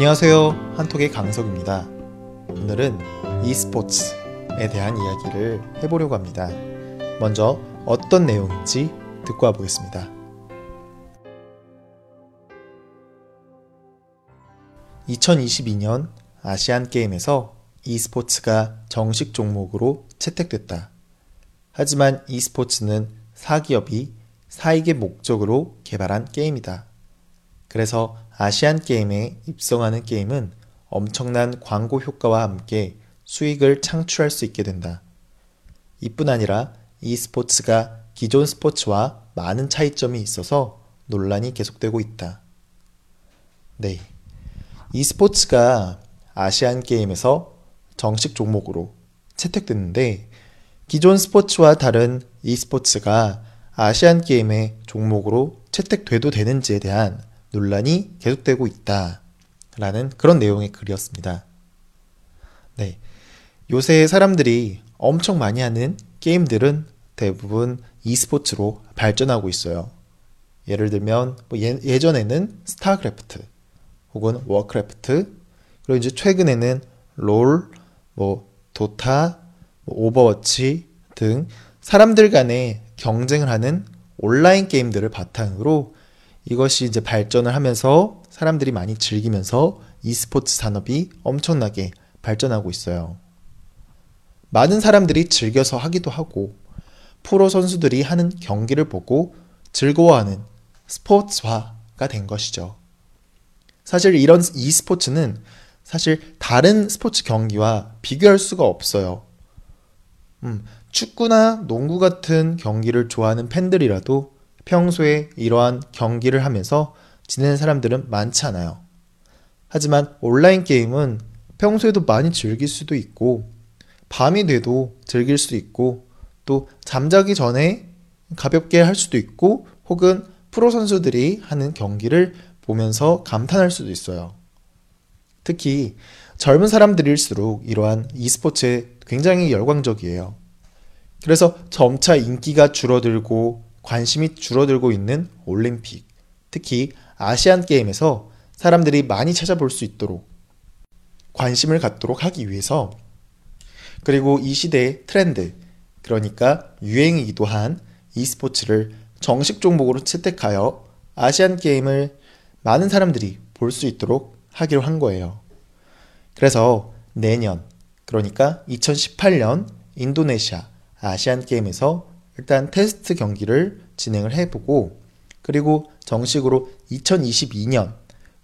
안녕하세요. 한톡의 강석입니다. 오늘은 e스포츠에 대한 이야기를 해보려고 합니다. 먼저 어떤 내용인지 듣고 와보겠습니다. 2022년 아시안 게임에서 e스포츠가 정식 종목으로 채택됐다. 하지만 e스포츠는 사기업이 사익의 목적으로 개발한 게임이다. 그래서 아시안 게임에 입성하는 게임은 엄청난 광고 효과와 함께 수익을 창출할 수 있게 된다. 이뿐 아니라 e스포츠가 기존 스포츠와 많은 차이점이 있어서 논란이 계속되고 있다. 네. e스포츠가 아시안 게임에서 정식 종목으로 채택됐는데 기존 스포츠와 다른 e스포츠가 아시안 게임의 종목으로 채택돼도 되는지에 대한 논란이 계속되고 있다. 라는 그런 내용의 글이었습니다. 네. 요새 사람들이 엄청 많이 하는 게임들은 대부분 e스포츠로 발전하고 있어요. 예를 들면 뭐 예, 전에는 스타크래프트 혹은 워크래프트 그리고 이제 최근에는 롤, 뭐 도타, 뭐 오버워치 등 사람들 간의 경쟁을 하는 온라인 게임들을 바탕으로 이것이 이제 발전을 하면서 사람들이 많이 즐기면서 e스포츠 산업이 엄청나게 발전하고 있어요. 많은 사람들이 즐겨서 하기도 하고 프로 선수들이 하는 경기를 보고 즐거워하는 스포츠화가 된 것이죠. 사실 이런 e스포츠는 사실 다른 스포츠 경기와 비교할 수가 없어요. 음, 축구나 농구 같은 경기를 좋아하는 팬들이라도 평소에 이러한 경기를 하면서 지내는 사람들은 많지 않아요. 하지만 온라인 게임은 평소에도 많이 즐길 수도 있고, 밤이 돼도 즐길 수 있고, 또 잠자기 전에 가볍게 할 수도 있고, 혹은 프로 선수들이 하는 경기를 보면서 감탄할 수도 있어요. 특히 젊은 사람들일수록 이러한 e스포츠에 굉장히 열광적이에요. 그래서 점차 인기가 줄어들고 관심이 줄어들고 있는 올림픽, 특히 아시안 게임에서 사람들이 많이 찾아볼 수 있도록 관심을 갖도록 하기 위해서 그리고 이 시대의 트렌드, 그러니까 유행이기도 한 e스포츠를 정식 종목으로 채택하여 아시안 게임을 많은 사람들이 볼 수 있도록 하기로 한 거예요. 그래서 내년, 그러니까 2018년 인도네시아 아시안 게임에서 일단 테스트 경기를 진행을 해보고 그리고 정식으로 2022년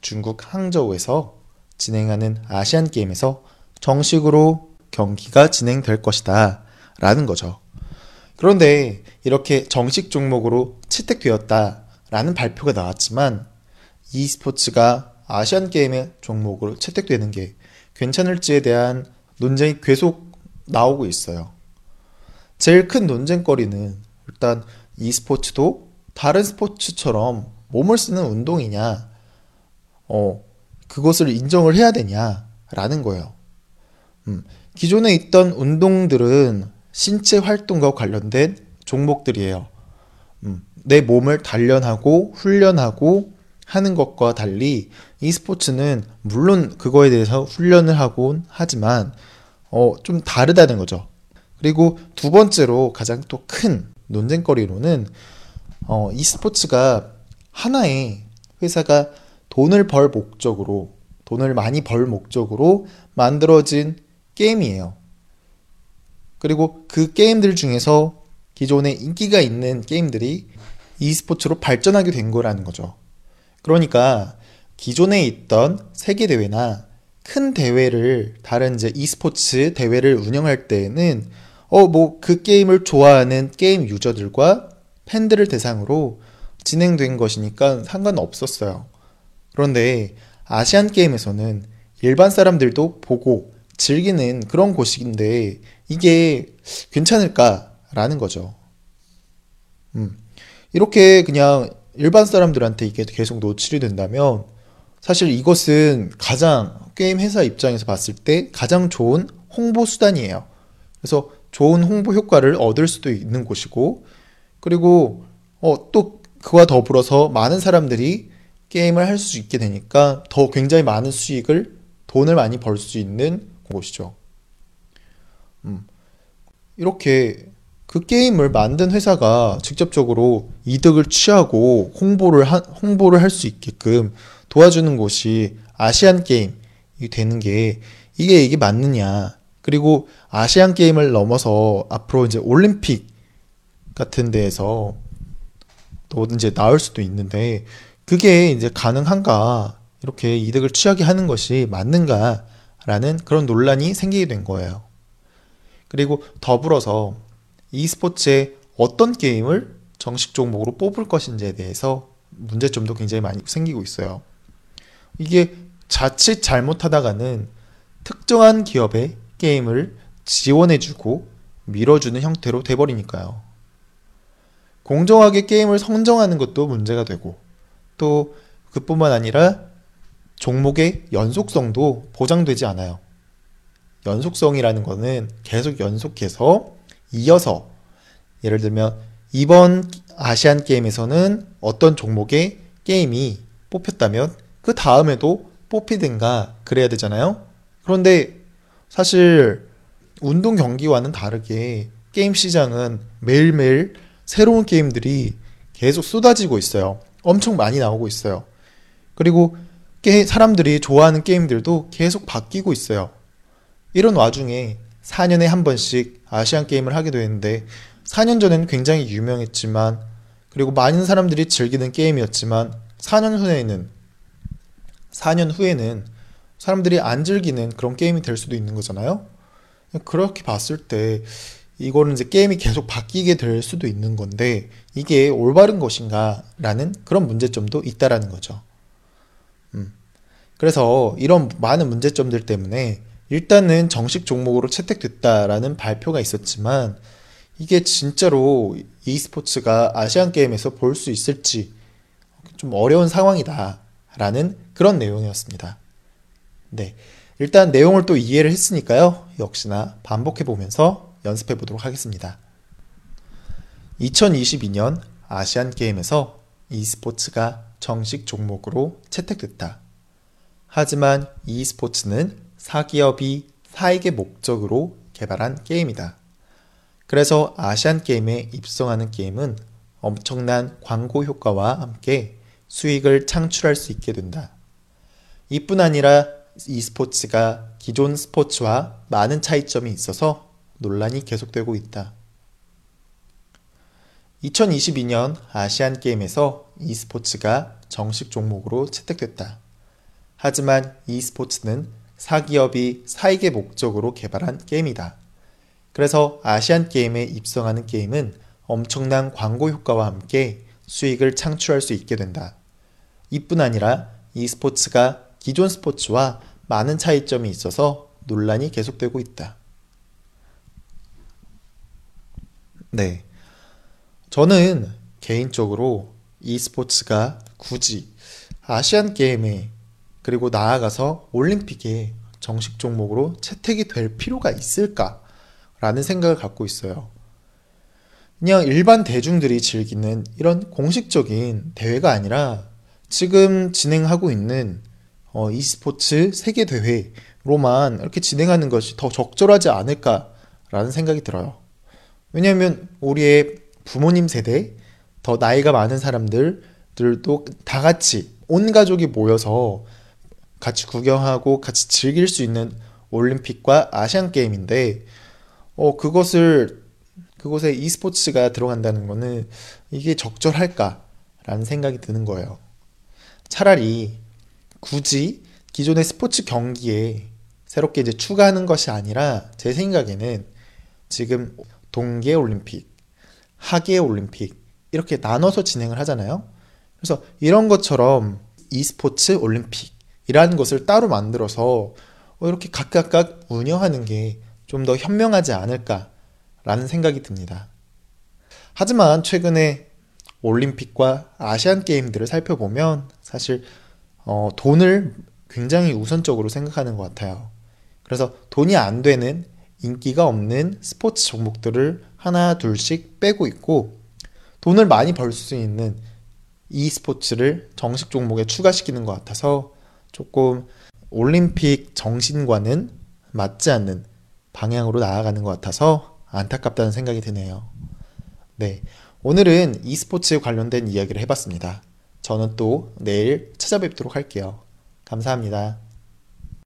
중국 항저우에서 진행하는 아시안 게임에서 정식으로 경기가 진행될 것이다 라는 거죠. 그런데 이렇게 정식 종목으로 채택되었다 라는 발표가 나왔지만 e스포츠가 아시안 게임의 종목으로 채택되는 게 괜찮을지에 대한 논쟁이 계속 나오고 있어요. 제일 큰 논쟁거리는 일단 e스포츠도 다른 스포츠처럼 몸을 쓰는 운동이냐, 어, 그것을 인정을 해야 되냐라는 거예요. 음, 기존에 있던 운동들은 신체 활동과 관련된 종목들이에요. 음, 내 몸을 단련하고 훈련하고 하는 것과 달리 e스포츠는 물론 그거에 대해서 훈련을 하곤 하지만 어, 좀 다르다는 거죠. 그리고 두 번째로 가장 또 큰 논쟁거리로는 어, e스포츠가 하나의 회사가 돈을 벌 목적으로 돈을 많이 벌 목적으로 만들어진 게임이에요. 그리고 그 게임들 중에서 기존에 인기가 있는 게임들이 e스포츠로 발전하게 된 거라는 거죠. 그러니까 기존에 있던 세계 대회나 큰 대회를 다른 이제 e스포츠 대회를 운영할 때에는 어, 뭐, 그 게임을 좋아하는 게임 유저들과 팬들을 대상으로 진행된 것이니까 상관없었어요. 그런데 아시안 게임에서는 일반 사람들도 보고 즐기는 그런 곳인데 이게 괜찮을까라는 거죠. 음. 이렇게 그냥 일반 사람들한테 이게 계속 노출이 된다면 사실 이것은 가장 게임 회사 입장에서 봤을 때 가장 좋은 홍보 수단이에요. 그래서 좋은 홍보 효과를 얻을 수도 있는 곳이고 그리고 어, 또 그와 더불어서 많은 사람들이 게임을 할 수 있게 되니까 더 굉장히 많은 수익을 돈을 많이 벌 수 있는 곳이죠. 음, 이렇게 그 게임을 만든 회사가 직접적으로 이득을 취하고 홍보를 하, 홍보를 할 수 있게끔 도와주는 곳이 아시안 게임이 되는 게 이게 이게 맞느냐? 그리고 아시안 게임을 넘어서 앞으로 이제 올림픽 같은 데에서 또 이제 나올 수도 있는데 그게 이제 가능한가? 이렇게 이득을 취하게 하는 것이 맞는가라는 그런 논란이 생기게 된 거예요. 그리고 더불어서 e스포츠에 어떤 게임을 정식 종목으로 뽑을 것인지에 대해서 문제점도 굉장히 많이 생기고 있어요. 이게 자칫 잘못하다가는 특정한 기업의 게임을 지원해주고 밀어주는 형태로 돼버리니까요. 공정하게 게임을 선정하는 것도 문제가 되고 또 그뿐만 아니라 종목의 연속성도 보장되지 않아요. 연속성이라는 거는 계속 연속해서 이어서 예를 들면 이번 아시안 게임에서는 어떤 종목의 게임이 뽑혔다면 그 다음에도 뽑히든가 그래야 되잖아요. 그런데 사실 운동 경기와는 다르게 게임 시장은 매일매일 새로운 게임들이 계속 쏟아지고 있어요. 엄청 많이 나오고 있어요. 그리고 사람들이 좋아하는 게임들도 계속 바뀌고 있어요. 이런 와중에 4년에 한 번씩 아시안 게임을 하게 되는데 4년 전에는 굉장히 유명했지만 그리고 많은 사람들이 즐기는 게임이었지만 4년 후에는 4년 후에는 사람들이 안 즐기는 그런 게임이 될 수도 있는 거잖아요. 그렇게 봤을 때 이거는 이제 게임이 계속 바뀌게 될 수도 있는 건데 이게 올바른 것인가라는 그런 문제점도 있다라는 거죠. 음. 그래서 이런 많은 문제점들 때문에 일단은 정식 종목으로 채택됐다라는 발표가 있었지만 이게 진짜로 e스포츠가 아시안 게임에서 볼 수 있을지 좀 어려운 상황이다라는 그런 내용이었습니다. 네. 일단 내용을 또 이해를 했으니까요. 역시나 반복해 보면서 연습해 보도록 하겠습니다. 2022년 아시안 게임에서 e스포츠가 정식 종목으로 채택됐다. 하지만 e스포츠는 사기업이 사익의 목적으로 개발한 게임이다. 그래서 아시안 게임에 입성하는 게임은 엄청난 광고 효과와 함께 수익을 창출할 수 있게 된다. 이뿐 아니라 e스포츠가 기존 스포츠와 많은 차이점이 있어서 논란이 계속되고 있다. 2022년 아시안 게임에서 e스포츠가 정식 종목으로 채택됐다. 하지만 e스포츠는 사기업이 사익의 목적으로 개발한 게임이다. 그래서 아시안 게임에 입성하는 게임은 엄청난 광고 효과와 함께 수익을 창출할 수 있게 된다. 이뿐 아니라 e스포츠가 기존 스포츠와 많은 차이점이 있어서 논란이 계속되고 있다. 네. 저는 개인적으로 e스포츠가 굳이 아시안 게임에 그리고 나아가서 올림픽에 정식 종목으로 채택이 될 필요가 있을까라는 생각을 갖고 있어요. 그냥 일반 대중들이 즐기는 이런 공식적인 대회가 아니라 지금 진행하고 있는 어, e스포츠 세계 대회로만 이렇게 진행하는 것이 더 적절하지 않을까라는 생각이 들어요. 왜냐하면 우리의 부모님 세대, 더 나이가 많은 사람들들도 다 같이 온 가족이 모여서 같이 구경하고 같이 즐길 수 있는 올림픽과 아시안 게임인데 어 그것을 그곳에 e스포츠가 들어간다는 거는 이게 적절할까라는 생각이 드는 거예요. 차라리 굳이 기존의 스포츠 경기에 새롭게 이제 추가하는 것이 아니라 제 생각에는 지금 동계 올림픽, 하계 올림픽 이렇게 나눠서 진행을 하잖아요. 그래서 이런 것처럼 e스포츠 올림픽 이라는 것을 따로 만들어서 어, 이렇게 각각각 운영하는 게 좀 더 현명하지 않을까라는 생각이 듭니다. 하지만 최근에 올림픽과 아시안 게임들을 살펴보면 사실 어, 돈을 굉장히 우선적으로 생각하는 것 같아요. 그래서 돈이 안 되는 인기가 없는 스포츠 종목들을 하나 둘씩 빼고 있고 돈을 많이 벌 수 있는 e스포츠를 정식 종목에 추가시키는 것 같아서 조금 올림픽 정신과는 맞지 않는 방향으로 나아가는 것 같아서 안타깝다는 생각이 드네요. 네. 오늘은 e스포츠에 관련된 이야기를 해봤습니다. 저는 또 내일 찾아뵙도록 할게요. 감사합니다.